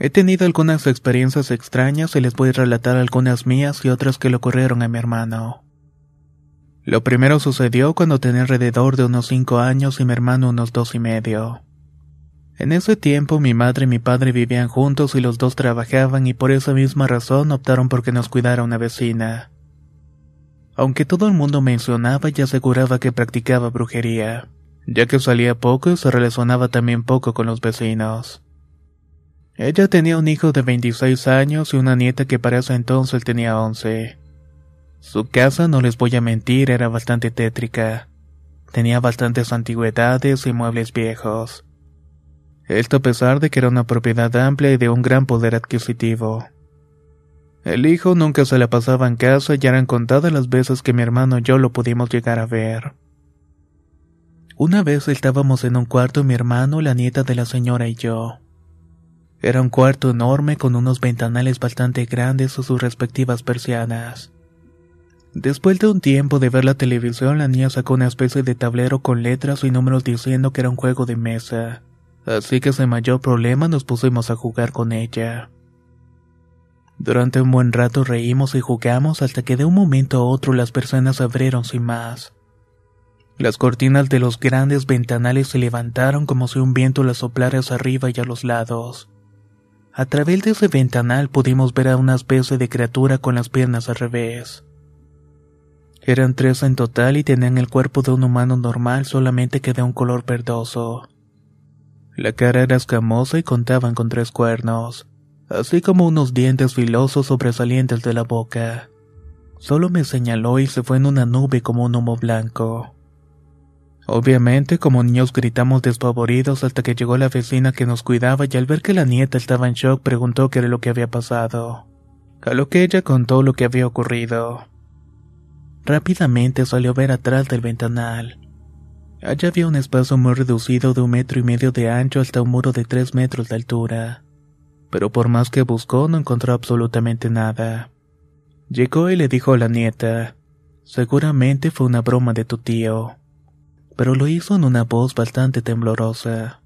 He tenido algunas experiencias extrañas y les voy a relatar algunas mías y otras que le ocurrieron a mi hermano. Lo primero sucedió cuando tenía alrededor de unos cinco años y mi hermano unos dos y medio. En ese tiempo mi madre y mi padre vivían juntos y los dos trabajaban y por esa misma razón optaron por que nos cuidara una vecina. Aunque todo el mundo mencionaba y aseguraba que practicaba brujería, ya que salía poco y se relacionaba también poco con los vecinos. Ella tenía un hijo de 26 años y una nieta que para ese entonces tenía 11. Su casa, no les voy a mentir, era bastante tétrica. Tenía bastantes antigüedades y muebles viejos. Esto a pesar de que era una propiedad amplia y de un gran poder adquisitivo. El hijo nunca se la pasaba en casa y eran contadas las veces que mi hermano y yo lo pudimos llegar a ver. Una vez estábamos en un cuarto mi hermano, la nieta de la señora y yo. Era un cuarto enorme con unos ventanales bastante grandes a sus respectivas persianas. Después de un tiempo de ver la televisión, la niña sacó una especie de tablero con letras y números diciendo que era un juego de mesa. Así que sin mayor problema nos pusimos a jugar con ella. Durante un buen rato reímos y jugamos hasta que de un momento a otro las persianas se abrieron sin más. Las cortinas de los grandes ventanales se levantaron como si un viento las soplara hacia arriba y a los lados. A través de ese ventanal pudimos ver a una especie de criatura con las piernas al revés. Eran tres en total y tenían el cuerpo de un humano normal solamente que de un color verdoso. La cara era escamosa y contaban con tres cuernos, así como unos dientes filosos sobresalientes de la boca. Solo me señaló y se fue en una nube como un humo blanco. Obviamente, como niños gritamos despavoridos hasta que llegó la vecina que nos cuidaba y al ver que la nieta estaba en shock preguntó qué era lo que había pasado. A lo que ella contó lo que había ocurrido. Rápidamente salió a ver atrás del ventanal. Allá había un espacio muy reducido de un metro y medio de ancho hasta un muro de tres metros de altura. Pero por más que buscó no encontró absolutamente nada. Llegó y le dijo a la nieta, seguramente fue una broma de tu tío pero lo hizo en una voz bastante temblorosa.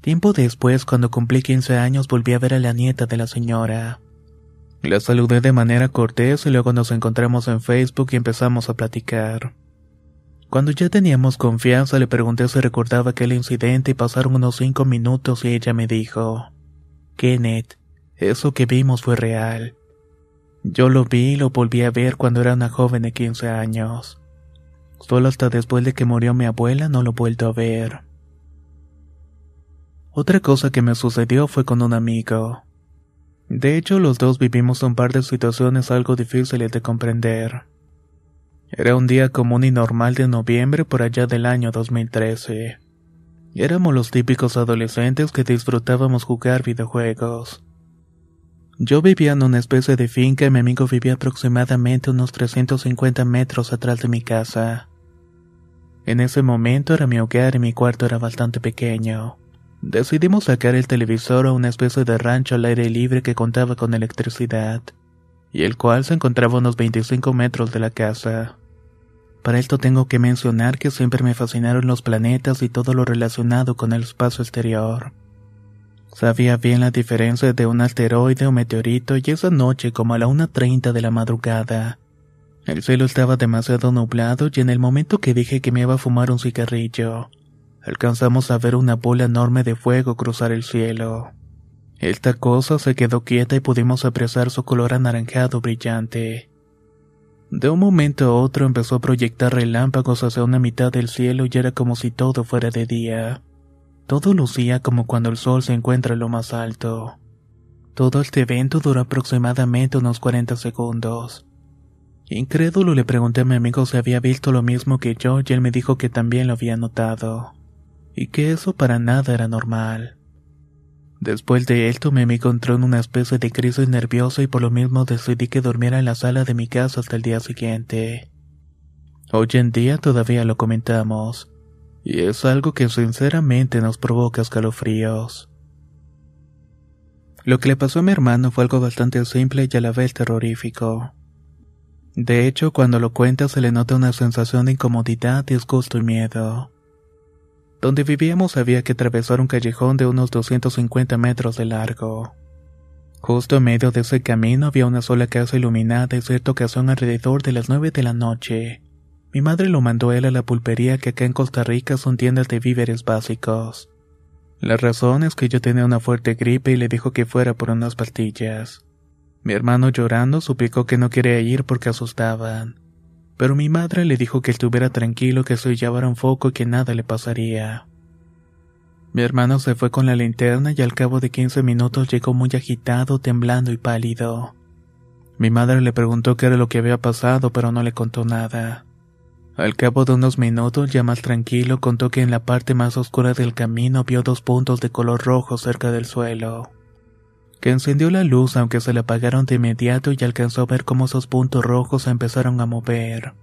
Tiempo después, cuando cumplí 15 años, volví a ver a la nieta de la señora. La saludé de manera cortés y luego nos encontramos en Facebook y empezamos a platicar. Cuando ya teníamos confianza le pregunté si recordaba aquel incidente y pasaron unos cinco minutos y ella me dijo, Kenneth, eso que vimos fue real. Yo lo vi y lo volví a ver cuando era una joven de 15 años. Solo hasta después de que murió mi abuela no lo he vuelto a ver. Otra cosa que me sucedió fue con un amigo. De hecho, los dos vivimos un par de situaciones algo difíciles de comprender. Era un día común y normal de noviembre por allá del año 2013. Éramos los típicos adolescentes que disfrutábamos jugar videojuegos. Yo vivía en una especie de finca y mi amigo vivía aproximadamente unos 350 metros atrás de mi casa. En ese momento era mi hogar y mi cuarto era bastante pequeño. Decidimos sacar el televisor a una especie de rancho al aire libre que contaba con electricidad, y el cual se encontraba a unos 25 metros de la casa. Para esto tengo que mencionar que siempre me fascinaron los planetas y todo lo relacionado con el espacio exterior. Sabía bien la diferencia de un asteroide o meteorito y esa noche como a la 1.30 de la madrugada. El cielo estaba demasiado nublado y en el momento que dije que me iba a fumar un cigarrillo, alcanzamos a ver una bola enorme de fuego cruzar el cielo. Esta cosa se quedó quieta y pudimos apreciar su color anaranjado brillante. De un momento a otro empezó a proyectar relámpagos hacia una mitad del cielo y era como si todo fuera de día. Todo lucía como cuando el sol se encuentra en lo más alto. Todo este evento duró aproximadamente unos 40 segundos. Incrédulo le pregunté a mi amigo si había visto lo mismo que yo y él me dijo que también lo había notado, y que eso para nada era normal. Después de esto me encontró en una especie de crisis nerviosa y por lo mismo decidí que durmiera en la sala de mi casa hasta el día siguiente. Hoy en día todavía lo comentamos, y es algo que sinceramente nos provoca escalofríos. Lo que le pasó a mi hermano fue algo bastante simple y a la vez terrorífico. De hecho, cuando lo cuenta se le nota una sensación de incomodidad, disgusto y miedo. Donde vivíamos había que atravesar un callejón de unos 250 metros de largo. Justo en medio de ese camino había una sola casa iluminada y cierta ocasión alrededor de las 9 de la noche. Mi madre lo mandó él a la pulpería que acá en Costa Rica son tiendas de víveres básicos. La razón es que yo tenía una fuerte gripe y le dijo que fuera por unas pastillas. Mi hermano llorando suplicó que no quería ir porque asustaban pero mi madre le dijo que estuviera tranquilo, que se llevara un foco y que nada le pasaría. Mi hermano se fue con la linterna y al cabo de 15 minutos llegó muy agitado, temblando y pálido. Mi madre le preguntó qué era lo que había pasado, pero no le contó nada. Al cabo de unos minutos, ya más tranquilo, contó que en la parte más oscura del camino vio dos puntos de color rojo cerca del suelo. Que encendió la luz aunque se la apagaron de inmediato y alcanzó a ver cómo esos puntos rojos empezaron a mover.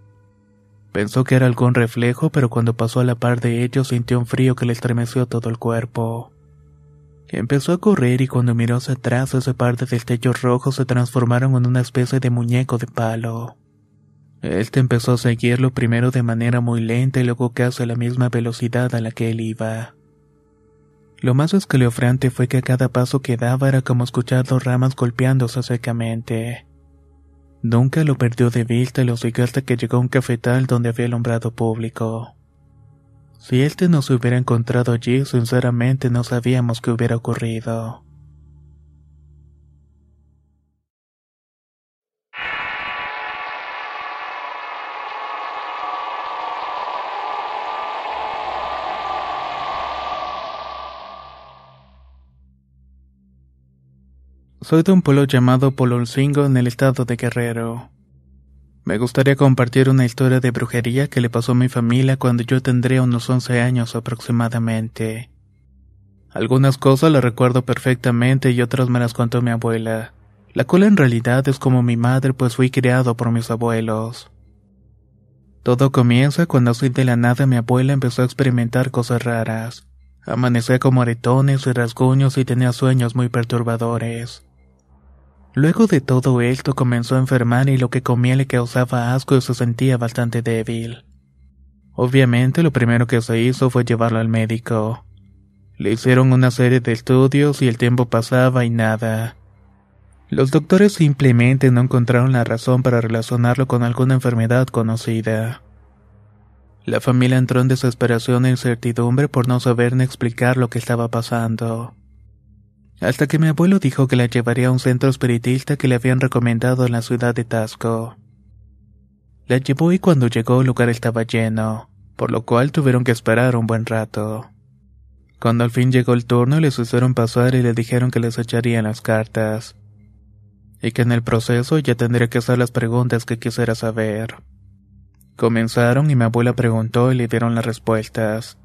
Pensó que era algún reflejo, pero cuando pasó a la par de ellos sintió un frío que le estremeció todo el cuerpo. Empezó a correr y cuando miró hacia atrás ese par de destellos rojos se transformaron en una especie de muñeco de palo. Este empezó a seguirlo primero de manera muy lenta y luego casi a la misma velocidad a la que él iba. Lo más escalofriante fue que a cada paso que daba era como escuchar dos ramas golpeándose secamente. Nunca lo perdió de vista y lo siguió hasta que llegó a un cafetal donde había alumbrado público. Si este no se hubiera encontrado allí, sinceramente no sabíamos qué hubiera ocurrido. Soy de un pueblo llamado Pololcingo en el estado de Guerrero. Me gustaría compartir una historia de brujería que le pasó a mi familia cuando yo tendría unos 11 años aproximadamente. Algunas cosas las recuerdo perfectamente y otras me las contó mi abuela, la cual en realidad es como mi madre pues fui criado por mis abuelos. Todo comienza cuando así de la nada mi abuela empezó a experimentar cosas raras. Amanecía con moretones y rasguños y tenía sueños muy perturbadores. Luego de todo esto comenzó a enfermar y lo que comía le causaba asco y se sentía bastante débil. Obviamente lo primero que se hizo fue llevarlo al médico. Le hicieron una serie de estudios y el tiempo pasaba y nada. Los doctores simplemente no encontraron la razón para relacionarlo con alguna enfermedad conocida. La familia entró en desesperación e incertidumbre por no saber ni explicar lo que estaba pasando hasta que mi abuelo dijo que la llevaría a un centro espiritista que le habían recomendado en la ciudad de Tasco. La llevó y cuando llegó el lugar estaba lleno, por lo cual tuvieron que esperar un buen rato. Cuando al fin llegó el turno les hicieron pasar y le dijeron que les echarían las cartas, y que en el proceso ya tendría que hacer las preguntas que quisiera saber. Comenzaron y mi abuela preguntó y le dieron las respuestas.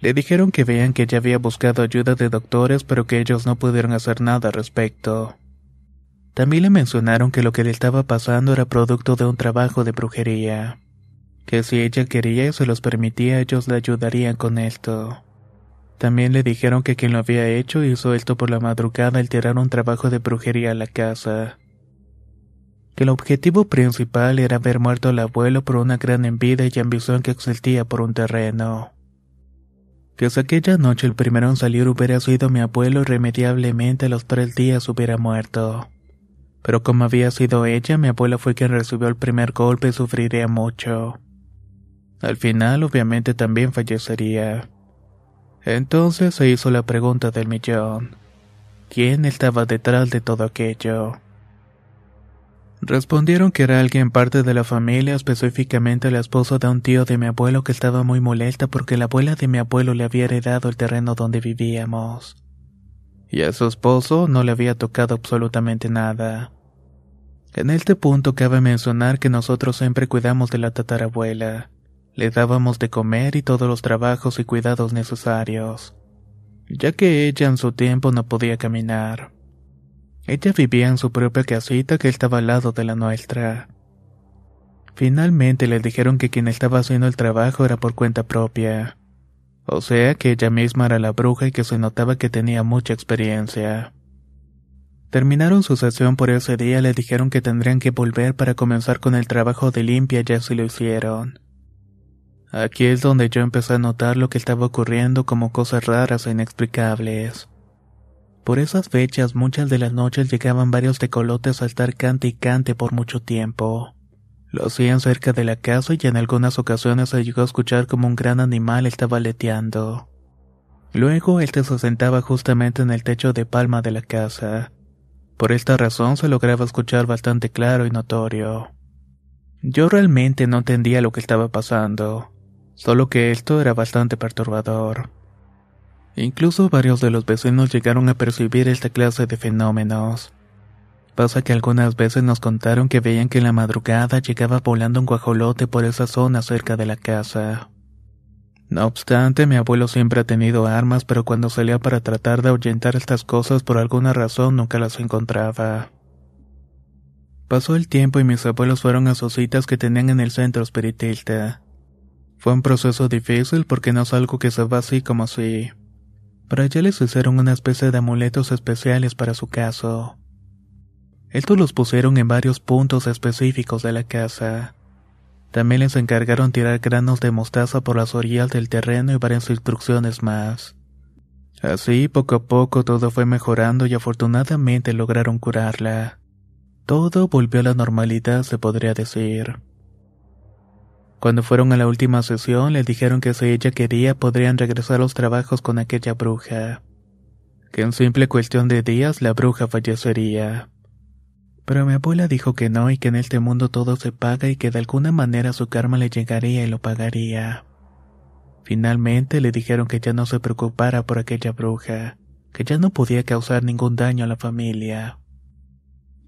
Le dijeron que vean que ella había buscado ayuda de doctores pero que ellos no pudieron hacer nada al respecto. También le mencionaron que lo que le estaba pasando era producto de un trabajo de brujería, que si ella quería y se los permitía ellos le ayudarían con esto. También le dijeron que quien lo había hecho hizo esto por la madrugada al tirar un trabajo de brujería a la casa. Que el objetivo principal era haber muerto al abuelo por una gran envidia y ambición que existía por un terreno. Que aquella noche el primero en salir hubiera sido mi abuelo irremediablemente a los tres días hubiera muerto. Pero como había sido ella, mi abuelo fue quien recibió el primer golpe y sufriría mucho. Al final, obviamente, también fallecería. Entonces se hizo la pregunta del millón. ¿Quién estaba detrás de todo aquello? Respondieron que era alguien parte de la familia, específicamente la esposa de un tío de mi abuelo que estaba muy molesta porque la abuela de mi abuelo le había heredado el terreno donde vivíamos. Y a su esposo no le había tocado absolutamente nada. En este punto cabe mencionar que nosotros siempre cuidamos de la tatarabuela. Le dábamos de comer y todos los trabajos y cuidados necesarios, ya que ella en su tiempo no podía caminar. Ella vivía en su propia casita que estaba al lado de la nuestra. Finalmente le dijeron que quien estaba haciendo el trabajo era por cuenta propia, o sea que ella misma era la bruja y que se notaba que tenía mucha experiencia. Terminaron su sesión por ese día, le dijeron que tendrían que volver para comenzar con el trabajo de limpia, ya se lo hicieron. Aquí es donde yo empecé a notar lo que estaba ocurriendo como cosas raras e inexplicables. Por esas fechas muchas de las noches llegaban varios tecolotes a estar cante y cante por mucho tiempo. Lo hacían cerca de la casa y en algunas ocasiones se llegó a escuchar como un gran animal estaba aleteando. Luego este se sentaba justamente en el techo de palma de la casa. Por esta razón se lograba escuchar bastante claro y notorio. Yo realmente no entendía lo que estaba pasando solo que esto era bastante perturbador. Incluso varios de los vecinos llegaron a percibir esta clase de fenómenos. Pasa que algunas veces nos contaron que veían que en la madrugada llegaba volando un guajolote por esa zona cerca de la casa. No obstante, mi abuelo siempre ha tenido armas, pero cuando salía para tratar de ahuyentar estas cosas por alguna razón nunca las encontraba. Pasó el tiempo y mis abuelos fueron a sus citas que tenían en el centro espiritista. Fue un proceso difícil porque no es algo que se va así como así. Para allá les hicieron una especie de amuletos especiales para su caso. Estos los pusieron en varios puntos específicos de la casa. También les encargaron tirar granos de mostaza por las orillas del terreno y varias instrucciones más. Así, poco a poco todo fue mejorando y afortunadamente lograron curarla. Todo volvió a la normalidad, se podría decir. Cuando fueron a la última sesión, le dijeron que si ella quería podrían regresar a los trabajos con aquella bruja. Que en simple cuestión de días la bruja fallecería. Pero mi abuela dijo que no y que en este mundo todo se paga y que de alguna manera su karma le llegaría y lo pagaría. Finalmente le dijeron que ya no se preocupara por aquella bruja, que ya no podía causar ningún daño a la familia.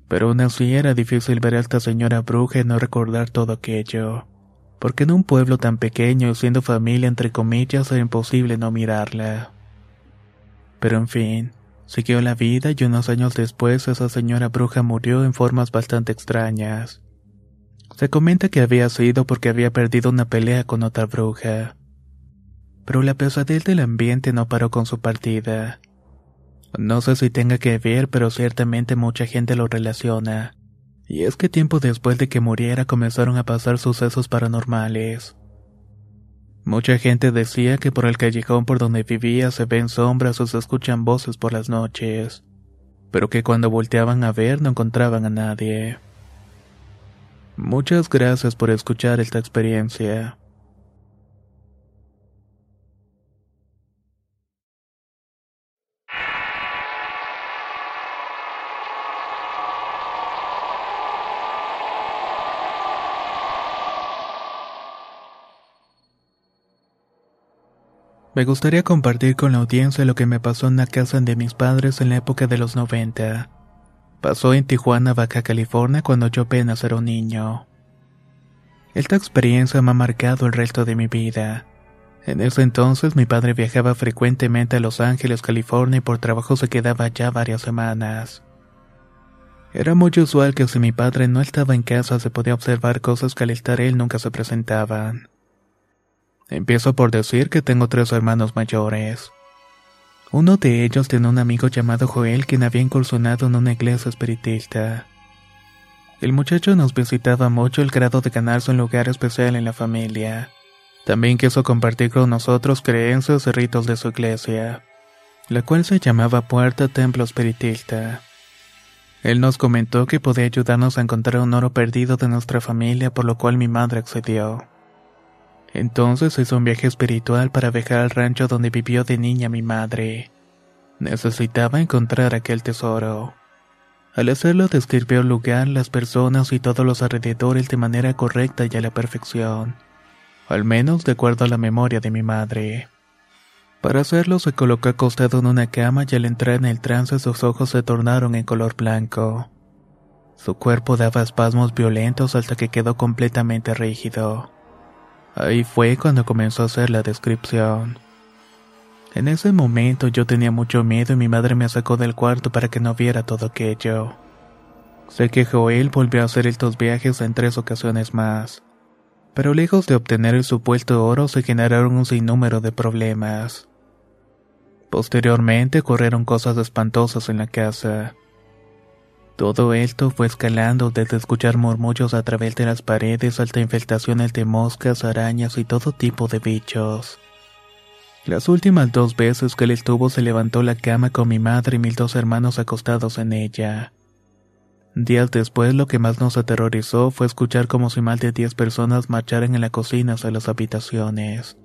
Pero aún así era difícil ver a esta señora bruja y no recordar todo aquello porque en un pueblo tan pequeño, siendo familia entre comillas, era imposible no mirarla. Pero en fin, siguió la vida y unos años después esa señora bruja murió en formas bastante extrañas. Se comenta que había sido porque había perdido una pelea con otra bruja. Pero la pesadez del ambiente no paró con su partida. No sé si tenga que ver, pero ciertamente mucha gente lo relaciona. Y es que tiempo después de que muriera comenzaron a pasar sucesos paranormales. Mucha gente decía que por el callejón por donde vivía se ven sombras o se escuchan voces por las noches, pero que cuando volteaban a ver no encontraban a nadie. Muchas gracias por escuchar esta experiencia. Me gustaría compartir con la audiencia lo que me pasó en la casa de mis padres en la época de los 90. Pasó en Tijuana, Baja California, cuando yo apenas era un niño. Esta experiencia me ha marcado el resto de mi vida, En ese entonces mi padre viajaba frecuentemente a Los Ángeles, California y por trabajo se quedaba allá varias semanas. Era muy usual que si mi padre no estaba en casa se podía observar cosas que al estar él nunca se presentaban. Empiezo por decir que tengo tres hermanos mayores. Uno de ellos tiene un amigo llamado Joel quien había incursionado en una iglesia espiritista. El muchacho nos visitaba mucho el grado de ganarse un lugar especial en la familia. También quiso compartir con nosotros creencias y ritos de su iglesia, la cual se llamaba Puerta Templo Espiritista. Él nos comentó que podía ayudarnos a encontrar un oro perdido de nuestra familia, por lo cual mi madre accedió. Entonces hizo un viaje espiritual para viajar al rancho donde vivió de niña mi madre. Necesitaba encontrar aquel tesoro. Al hacerlo describió el lugar, las personas y todos los alrededores de manera correcta y a la perfección, al menos de acuerdo a la memoria de mi madre. Para hacerlo se colocó acostado en una cama y al entrar en el trance sus ojos se tornaron en color blanco. Su cuerpo daba espasmos violentos hasta que quedó completamente rígido. Ahí fue cuando comenzó a hacer la descripción. En ese momento yo tenía mucho miedo y mi madre me sacó del cuarto para que no viera todo aquello. Sé que Joel volvió a hacer estos viajes en tres ocasiones más, pero lejos de obtener el supuesto oro se generaron un sinnúmero de problemas. Posteriormente ocurrieron cosas espantosas en la casa. Todo esto fue escalando desde escuchar murmullos a través de las paredes hasta infestaciones de moscas, arañas y todo tipo de bichos. Las últimas dos veces que él estuvo se levantó la cama con mi madre y mis dos hermanos acostados en ella. Días después lo que más nos aterrorizó fue escuchar como si más de diez personas marcharan en la cocina hacia las habitaciones.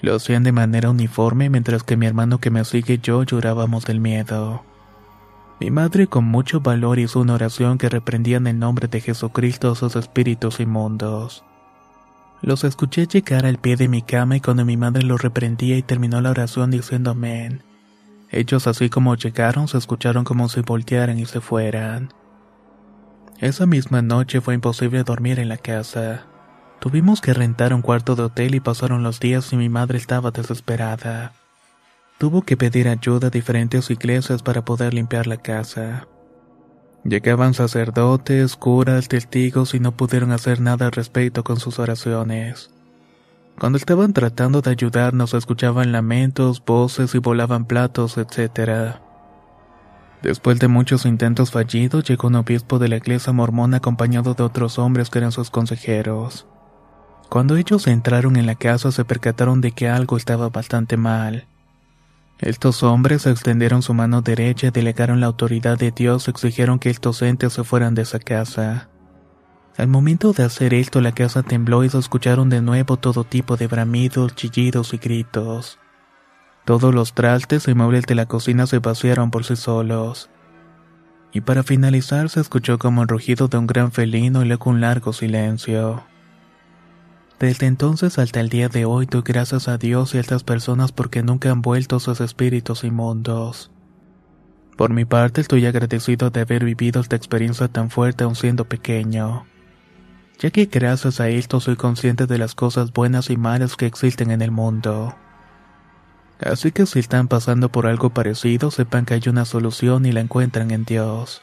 Lo hacían de manera uniforme mientras que mi hermano que me sigue y yo llorábamos del miedo. Mi madre con mucho valor hizo una oración que reprendía en el nombre de Jesucristo a sus espíritus inmundos. Los escuché llegar al pie de mi cama y cuando mi madre los reprendía y terminó la oración diciendo amén. Ellos así como llegaron se escucharon como si voltearan y se fueran. Esa misma noche fue imposible dormir en la casa. Tuvimos que rentar un cuarto de hotel y pasaron los días y mi madre estaba desesperada. Tuvo que pedir ayuda a diferentes iglesias para poder limpiar la casa. Llegaban sacerdotes, curas, testigos y no pudieron hacer nada al respecto con sus oraciones. Cuando estaban tratando de ayudarnos escuchaban lamentos, voces y volaban platos, etc. Después de muchos intentos fallidos, llegó un obispo de la iglesia mormona acompañado de otros hombres que eran sus consejeros. Cuando ellos entraron en la casa se percataron de que algo estaba bastante mal. Estos hombres extendieron su mano derecha delegaron la autoridad de Dios exigieron que estos entes se fueran de esa casa. Al momento de hacer esto la casa tembló y se escucharon de nuevo todo tipo de bramidos, chillidos y gritos. Todos los trastes y muebles de la cocina se vaciaron por sí solos. Y para finalizar se escuchó como el rugido de un gran felino y luego un largo silencio. Desde entonces hasta el día de hoy doy gracias a Dios y a estas personas porque nunca han vuelto sus espíritus inmundos. Por mi parte estoy agradecido de haber vivido esta experiencia tan fuerte aun siendo pequeño, ya que gracias a esto soy consciente de las cosas buenas y malas que existen en el mundo. Así que si están pasando por algo parecido, sepan que hay una solución y la encuentran en Dios.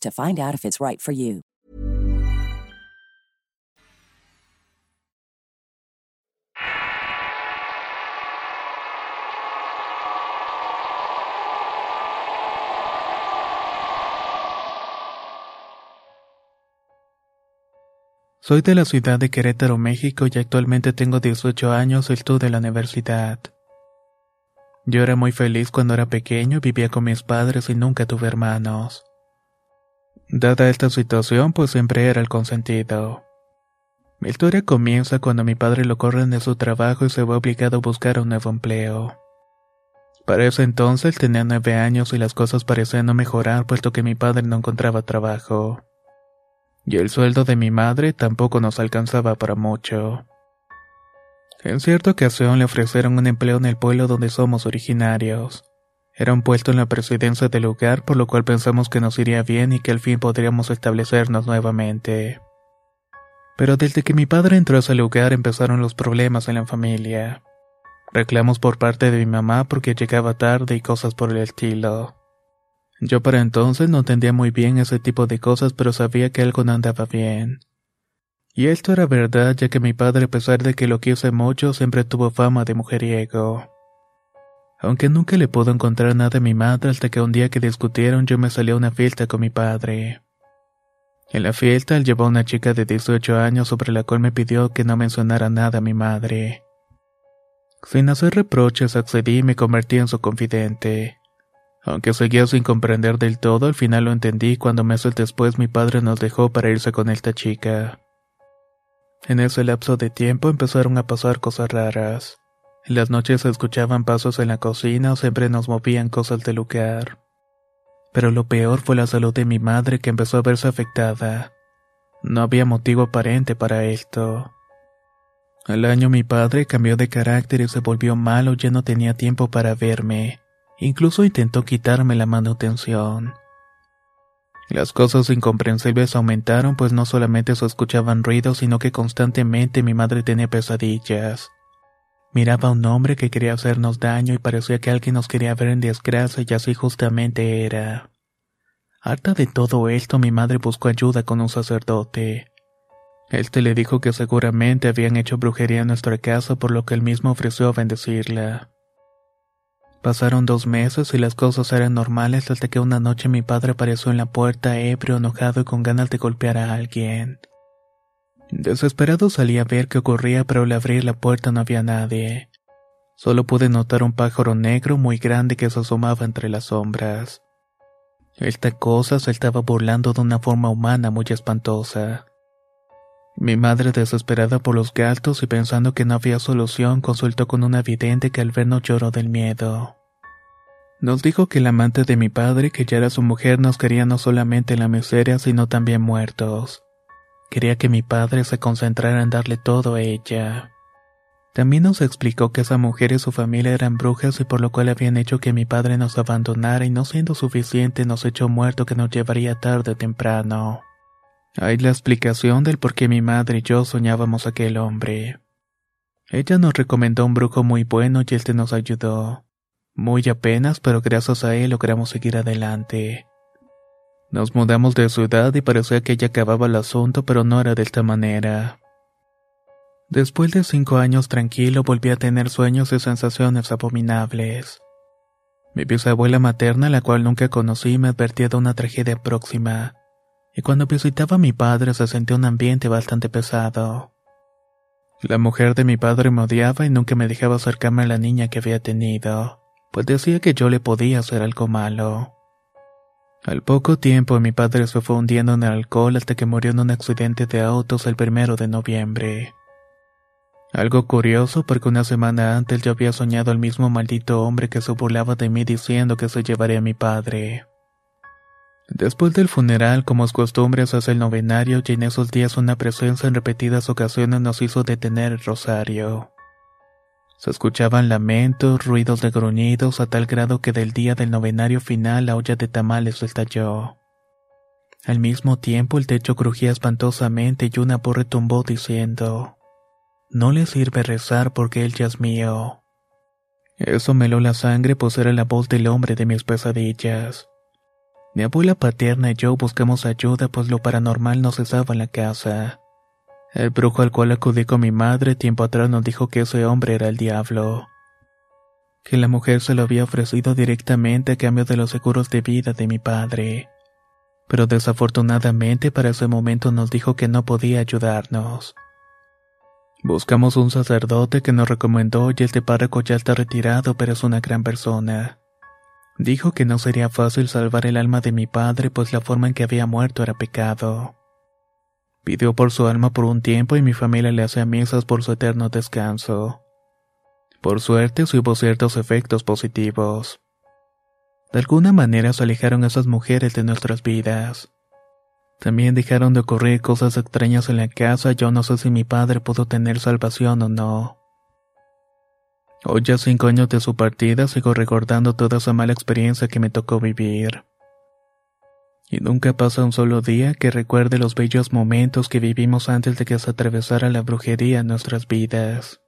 to find out if it's right for you. Soy de la ciudad de Querétaro, México y actualmente tengo 18 años estudio de la universidad. Yo era muy feliz cuando era pequeño vivía con mis padres y nunca tuve hermanos. Dada esta situación, pues siempre era el consentido. Mi historia comienza cuando mi padre lo corren de su trabajo y se ve obligado a buscar un nuevo empleo. Para ese entonces tenía nueve años y las cosas parecían no mejorar puesto que mi padre no encontraba trabajo. Y el sueldo de mi madre tampoco nos alcanzaba para mucho. En cierta ocasión le ofrecieron un empleo en el pueblo donde somos originarios. Era un puesto en la presidencia del lugar, por lo cual pensamos que nos iría bien y que al fin podríamos establecernos nuevamente. Pero desde que mi padre entró a ese lugar empezaron los problemas en la familia. Reclamos por parte de mi mamá porque llegaba tarde y cosas por el estilo. Yo para entonces no entendía muy bien ese tipo de cosas, pero sabía que algo no andaba bien. Y esto era verdad, ya que mi padre, a pesar de que lo quise mucho, siempre tuvo fama de mujeriego. Aunque nunca le pudo encontrar nada a mi madre hasta que un día que discutieron yo me salí a una fiesta con mi padre. En la fiesta él llevó a una chica de 18 años sobre la cual me pidió que no mencionara nada a mi madre. Sin hacer reproches accedí y me convertí en su confidente. Aunque seguía sin comprender del todo, al final lo entendí cuando meses después mi padre nos dejó para irse con esta chica. En ese lapso de tiempo empezaron a pasar cosas raras. Las noches se escuchaban pasos en la cocina o siempre nos movían cosas del lugar. Pero lo peor fue la salud de mi madre que empezó a verse afectada. No había motivo aparente para esto. Al año mi padre cambió de carácter y se volvió malo, ya no tenía tiempo para verme. Incluso intentó quitarme la manutención. Las cosas incomprensibles aumentaron pues no solamente se escuchaban ruidos, sino que constantemente mi madre tenía pesadillas. Miraba a un hombre que quería hacernos daño y parecía que alguien nos quería ver en desgracia y así justamente era. Harta de todo esto, mi madre buscó ayuda con un sacerdote. Este le dijo que seguramente habían hecho brujería en nuestra casa por lo que él mismo ofreció bendecirla. Pasaron dos meses y las cosas eran normales hasta que una noche mi padre apareció en la puerta ebrio, enojado y con ganas de golpear a alguien. Desesperado salí a ver qué ocurría, pero al abrir la puerta no había nadie. Solo pude notar un pájaro negro muy grande que se asomaba entre las sombras. Esta cosa se estaba burlando de una forma humana muy espantosa. Mi madre, desesperada por los gatos y pensando que no había solución, consultó con una vidente que al vernos lloró del miedo. Nos dijo que el amante de mi padre, que ya era su mujer, nos quería no solamente en la miseria, sino también muertos. Quería que mi padre se concentrara en darle todo a ella. También nos explicó que esa mujer y su familia eran brujas y por lo cual habían hecho que mi padre nos abandonara y no siendo suficiente nos echó muerto que nos llevaría tarde o temprano. Hay la explicación del por qué mi madre y yo soñábamos aquel hombre. Ella nos recomendó un brujo muy bueno y este nos ayudó. Muy apenas, pero gracias a él logramos seguir adelante. Nos mudamos de ciudad y parecía que ya acababa el asunto, pero no era de esta manera. Después de cinco años tranquilo volví a tener sueños y sensaciones abominables. Mi bisabuela materna, la cual nunca conocí, me advertía de una tragedia próxima y cuando visitaba a mi padre se sentía un ambiente bastante pesado. La mujer de mi padre me odiaba y nunca me dejaba acercarme a la niña que había tenido, pues decía que yo le podía hacer algo malo. Al poco tiempo mi padre se fue hundiendo en el alcohol hasta que murió en un accidente de autos el primero de noviembre. Algo curioso porque una semana antes yo había soñado al mismo maldito hombre que se burlaba de mí diciendo que se llevaría a mi padre. Después del funeral, como es costumbre, se hace el novenario y en esos días una presencia en repetidas ocasiones nos hizo detener el rosario. Se escuchaban lamentos, ruidos de gruñidos a tal grado que del día del novenario final la olla de tamales estalló. Al mismo tiempo el techo crujía espantosamente y una voz retumbó diciendo, No le sirve rezar porque él ya es mío. Eso me heló la sangre pues era la voz del hombre de mis pesadillas. Mi abuela paterna y yo buscamos ayuda pues lo paranormal no cesaba en la casa. El brujo al cual acudí con mi madre tiempo atrás nos dijo que ese hombre era el diablo. Que la mujer se lo había ofrecido directamente a cambio de los seguros de vida de mi padre. Pero desafortunadamente para ese momento nos dijo que no podía ayudarnos. Buscamos un sacerdote que nos recomendó y este párroco ya está retirado pero es una gran persona. Dijo que no sería fácil salvar el alma de mi padre, pues la forma en que había muerto era pecado. Pidió por su alma por un tiempo y mi familia le hacía misas por su eterno descanso. Por suerte, hubo ciertos efectos positivos. De alguna manera se alejaron esas mujeres de nuestras vidas. También dejaron de ocurrir cosas extrañas en la casa, yo no sé si mi padre pudo tener salvación o no. Hoy ya cinco años de su partida sigo recordando toda esa mala experiencia que me tocó vivir. Y nunca pasa un solo día que recuerde los bellos momentos que vivimos antes de que se atravesara la brujería en nuestras vidas.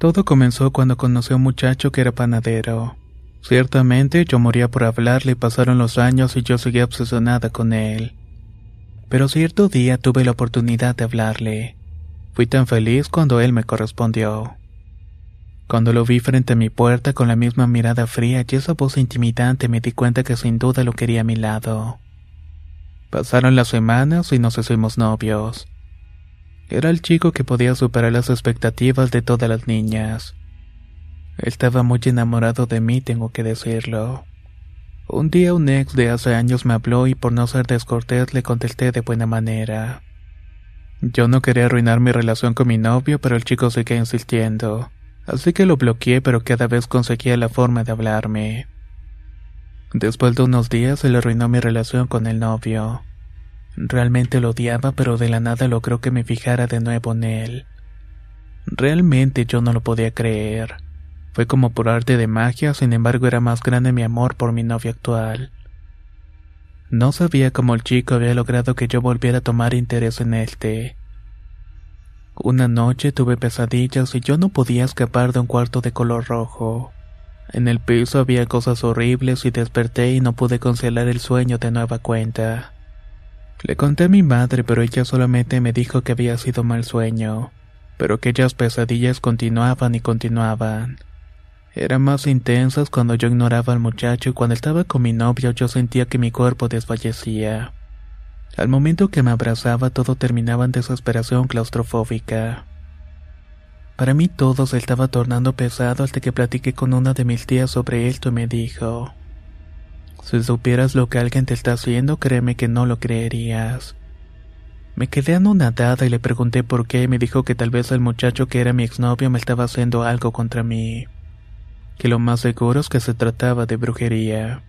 Todo comenzó cuando conocí a un muchacho que era panadero. Ciertamente yo moría por hablarle pasaron los años y yo seguía obsesionada con él. Pero cierto día tuve la oportunidad de hablarle. Fui tan feliz cuando él me correspondió. Cuando lo vi frente a mi puerta con la misma mirada fría y esa voz intimidante me di cuenta que sin duda lo quería a mi lado. Pasaron las semanas y nos hicimos novios. Era el chico que podía superar las expectativas de todas las niñas. Estaba muy enamorado de mí, tengo que decirlo. Un día un ex de hace años me habló y por no ser descortés le contesté de buena manera. Yo no quería arruinar mi relación con mi novio, pero el chico seguía insistiendo. Así que lo bloqueé, pero cada vez conseguía la forma de hablarme. Después de unos días se le arruinó mi relación con el novio. Realmente lo odiaba, pero de la nada logró que me fijara de nuevo en él. Realmente yo no lo podía creer. Fue como por arte de magia, sin embargo era más grande mi amor por mi novio actual. No sabía cómo el chico había logrado que yo volviera a tomar interés en este. Una noche tuve pesadillas y yo no podía escapar de un cuarto de color rojo. En el piso había cosas horribles y desperté y no pude concelar el sueño de nueva cuenta. Le conté a mi madre, pero ella solamente me dijo que había sido mal sueño, pero que aquellas pesadillas continuaban y continuaban. Eran más intensas cuando yo ignoraba al muchacho y cuando estaba con mi novio yo sentía que mi cuerpo desfallecía. Al momento que me abrazaba todo terminaba en desesperación claustrofóbica. Para mí todo se estaba tornando pesado hasta que platiqué con una de mis tías sobre esto y me dijo, si supieras lo que alguien te está haciendo, créeme que no lo creerías. Me quedé anonadada y le pregunté por qué y me dijo que tal vez el muchacho que era mi exnovio me estaba haciendo algo contra mí. Que lo más seguro es que se trataba de brujería.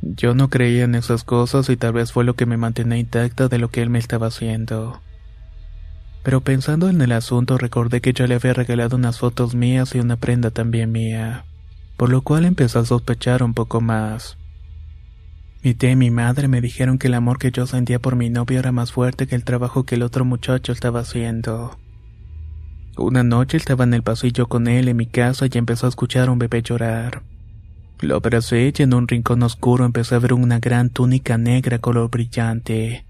Yo no creía en esas cosas y tal vez fue lo que me mantenía intacta de lo que él me estaba haciendo. Pero pensando en el asunto recordé que yo le había regalado unas fotos mías y una prenda también mía, por lo cual empecé a sospechar un poco más. Mi tía y mi madre me dijeron que el amor que yo sentía por mi novio era más fuerte que el trabajo que el otro muchacho estaba haciendo. Una noche estaba en el pasillo con él en mi casa y empezó a escuchar a un bebé llorar. Lo abracé y en un rincón oscuro empecé a ver una gran túnica negra color brillante.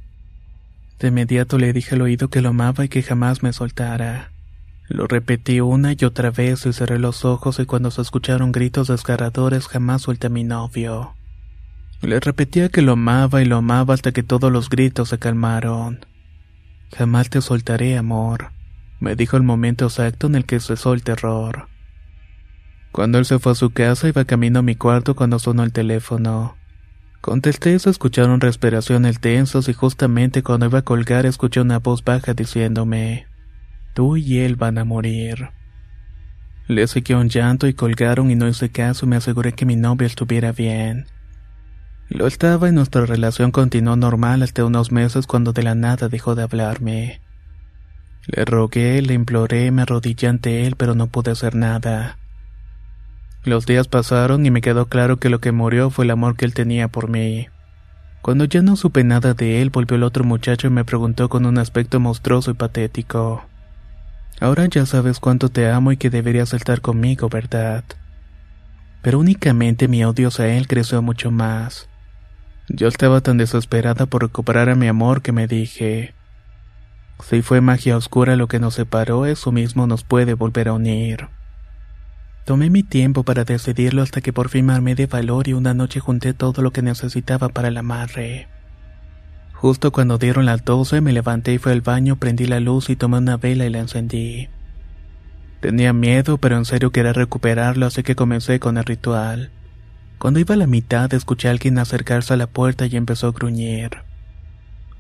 De inmediato le dije al oído que lo amaba y que jamás me soltara. Lo repetí una y otra vez y cerré los ojos y cuando se escucharon gritos desgarradores jamás suelté a mi novio. Le repetía que lo amaba y lo amaba hasta que todos los gritos se calmaron. Jamás te soltaré, amor, me dijo el momento exacto en el que cesó el terror. Cuando él se fue a su casa iba camino a mi cuarto cuando sonó el teléfono. Contesté se escucharon respiraciones tensas y justamente cuando iba a colgar escuché una voz baja diciéndome, Tú y él van a morir. Le siguió un llanto y colgaron y no hice caso y me aseguré que mi novio estuviera bien. Lo estaba y nuestra relación continuó normal hasta unos meses cuando de la nada dejó de hablarme. Le rogué, le imploré, me arrodillé ante él, pero no pude hacer nada. Los días pasaron y me quedó claro que lo que murió fue el amor que él tenía por mí. Cuando ya no supe nada de él, volvió el otro muchacho y me preguntó con un aspecto monstruoso y patético. Ahora ya sabes cuánto te amo y que deberías estar conmigo, ¿verdad? Pero únicamente mi odio hacia él creció mucho más. Yo estaba tan desesperada por recuperar a mi amor que me dije, si fue magia oscura lo que nos separó, eso mismo nos puede volver a unir. Tomé mi tiempo para decidirlo hasta que por fin armé de valor y una noche junté todo lo que necesitaba para el amarre. Justo cuando dieron las doce me levanté y fui al baño, prendí la luz y tomé una vela y la encendí. Tenía miedo, pero en serio quería recuperarlo, así que comencé con el ritual. Cuando iba a la mitad escuché a alguien acercarse a la puerta y empezó a gruñir.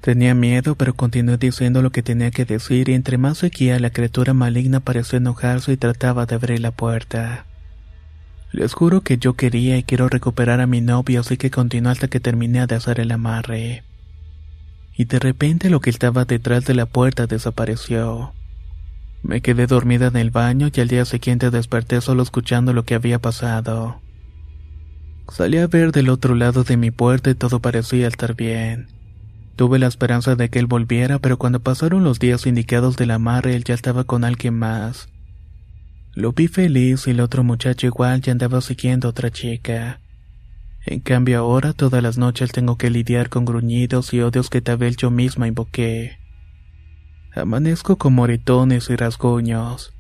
Tenía miedo, pero continué diciendo lo que tenía que decir y entre más seguía la criatura maligna pareció enojarse y trataba de abrir la puerta. Les juro que yo quería y quiero recuperar a mi novio, así que continué hasta que terminé de hacer el amarre. Y de repente lo que estaba detrás de la puerta desapareció. Me quedé dormida en el baño y al día siguiente desperté solo escuchando lo que había pasado. Salí a ver del otro lado de mi puerta y todo parecía estar bien. Tuve la esperanza de que él volviera, pero cuando pasaron los días indicados del amarre, él ya estaba con alguien más. Lo vi feliz y el otro muchacho igual ya andaba siguiendo a otra chica. En cambio ahora todas las noches tengo que lidiar con gruñidos y odios que tal vez yo misma invoqué. Amanezco con moretones y rasguños.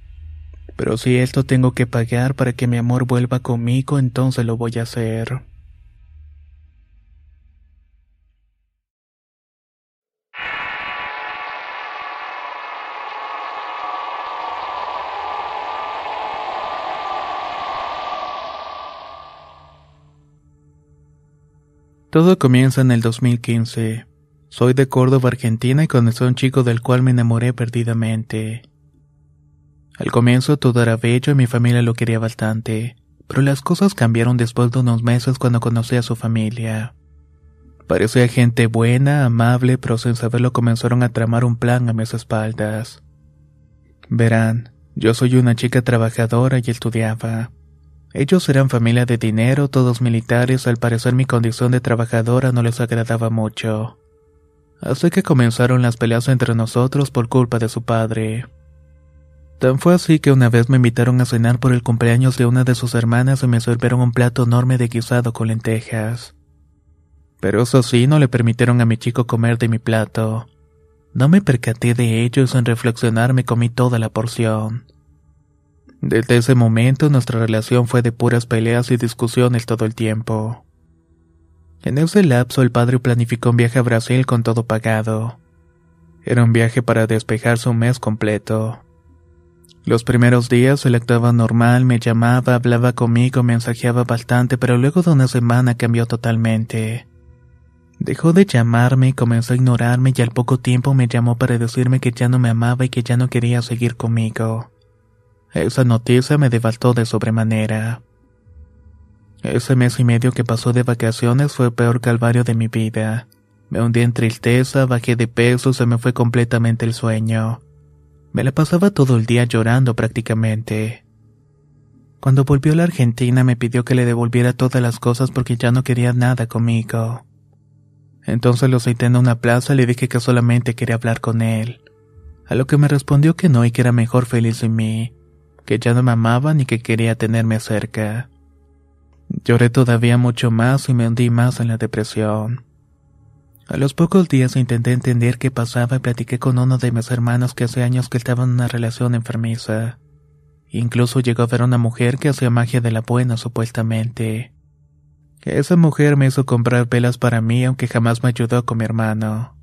Pero si esto tengo que pagar para que mi amor vuelva conmigo, entonces lo voy a hacer. Todo comienza en el 2015. Soy de Córdoba, Argentina, y conocí a un chico del cual me enamoré perdidamente. Al comienzo todo era bello y mi familia lo quería bastante, pero las cosas cambiaron después de unos meses cuando conocí a su familia. Parecía gente buena, amable, pero sin saberlo comenzaron a tramar un plan a mis espaldas. Verán, yo soy una chica trabajadora y estudiaba. Ellos eran familia de dinero, todos militares, al parecer mi condición de trabajadora no les agradaba mucho. Así que comenzaron las peleas entre nosotros por culpa de su padre. Tan fue así que una vez me invitaron a cenar por el cumpleaños de una de sus hermanas y me sirvieron un plato enorme de guisado con lentejas. Pero eso sí, no le permitieron a mi chico comer de mi plato. No me percaté de ello y sin reflexionar me comí toda la porción. Desde ese momento nuestra relación fue de puras peleas y discusiones todo el tiempo. En ese lapso el padre planificó un viaje a Brasil con todo pagado. Era un viaje para despejarse un mes completo. Los primeros días él actuaba normal, me llamaba, hablaba conmigo, mensajeaba bastante, pero luego de una semana cambió totalmente. Dejó de llamarme comenzó a ignorarme y al poco tiempo me llamó para decirme que ya no me amaba y que ya no quería seguir conmigo. Esa noticia me devastó de sobremanera. Ese mes y medio que pasó de vacaciones fue el peor calvario de mi vida. Me hundí en tristeza, bajé de peso, se me fue completamente el sueño. Me la pasaba todo el día llorando prácticamente. Cuando volvió a la Argentina me pidió que le devolviera todas las cosas porque ya no quería nada conmigo. Entonces lo cité en una plaza y le dije que solamente quería hablar con él. A lo que me respondió que no y que era mejor feliz en mí, que ya no me amaba ni que quería tenerme cerca. Lloré todavía mucho más y me hundí más en la depresión. A los pocos días intenté entender qué pasaba y platiqué con uno de mis hermanos que hace años que estaba en una relación enfermiza. Incluso llegó a ver una mujer que hacía magia de la buena supuestamente. Esa mujer me hizo comprar velas para mí aunque jamás me ayudó con mi hermano.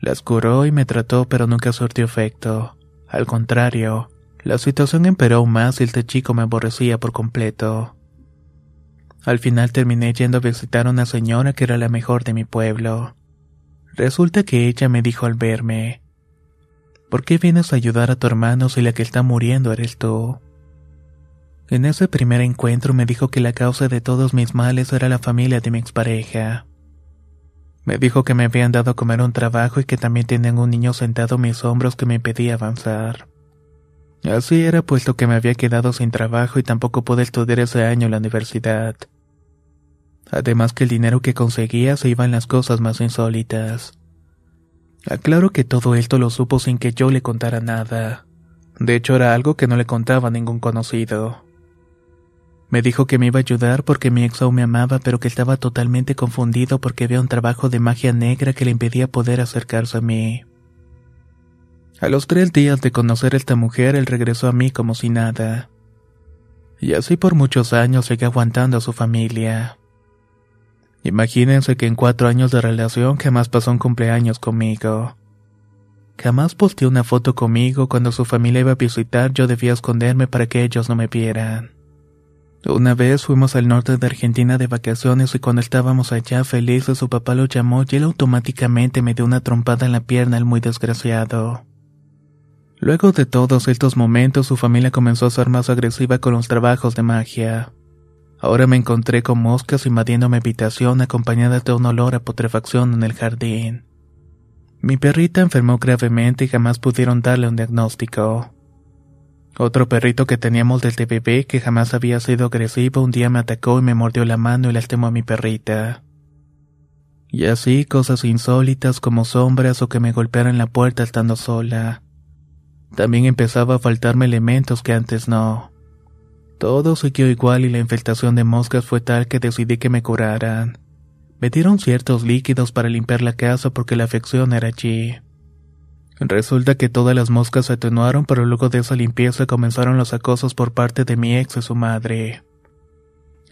Las curó y me trató pero nunca surtió efecto. Al contrario, La situación empeoró más y este chico me aborrecía por completo. Al final terminé yendo a visitar a una señora que era la mejor de mi pueblo. Resulta que ella me dijo al verme, ¿por qué vienes a ayudar a tu hermano si la que está muriendo eres tú? En ese primer encuentro me dijo que la causa de todos mis males era la familia de mi expareja. Me dijo que me habían dado a comer un trabajo y que también tenían un niño sentado en mis hombros que me impedía avanzar. Así era puesto que me había quedado sin trabajo y tampoco pude estudiar ese año en la universidad. Además que el dinero que conseguía se iba en las cosas más insólitas. Aclaro que todo esto lo supo sin que yo le contara nada. De hecho era algo que no le contaba a ningún conocido. Me dijo que me iba a ayudar porque mi ex aún me amaba, pero que estaba totalmente confundido porque había un trabajo de magia negra que le impedía poder acercarse a mí. A los tres días de conocer a esta mujer, él regresó a mí como si nada. Y así por muchos años seguí aguantando a su familia. Imagínense que en cuatro años de relación jamás pasó un cumpleaños conmigo. Jamás posteó una foto conmigo cuando su familia iba a visitar yo debía esconderme para que ellos no me vieran. Una vez fuimos al norte de Argentina de vacaciones y cuando estábamos allá felices su papá lo llamó y él automáticamente me dio una trompada en la pierna al muy desgraciado. Luego de todos estos momentos, su familia comenzó a ser más agresiva con los trabajos de magia. Ahora me encontré con moscas invadiendo mi habitación acompañada de un olor a putrefacción en el jardín. Mi perrita enfermó gravemente y jamás pudieron darle un diagnóstico. Otro perrito que teníamos desde bebé que jamás había sido agresivo un día me atacó y me mordió la mano y lastimó a mi perrita. Y así cosas insólitas como sombras o que me golpearan la puerta estando sola. También empezaba a faltarme elementos que antes no. Todo siguió igual y la infestación de moscas fue tal que decidí que me curaran. Me dieron ciertos líquidos para limpiar la casa porque la afección era allí. Resulta que todas las moscas se atenuaron, pero luego de esa limpieza comenzaron los acosos por parte de mi ex y su madre.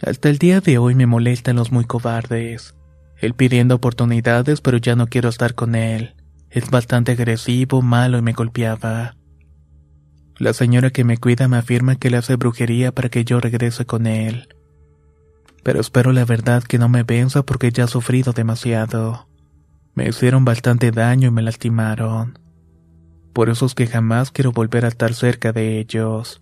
Hasta el día de hoy me molestan los muy cobardes. Él pidiendo oportunidades, pero ya no quiero estar con él. Es bastante agresivo, malo y me golpeaba. La señora que me cuida me afirma que le hace brujería para que yo regrese con él. Pero espero la verdad que no me venza porque ya he sufrido demasiado. Me hicieron bastante daño y me lastimaron. Por eso es que jamás quiero volver a estar cerca de ellos.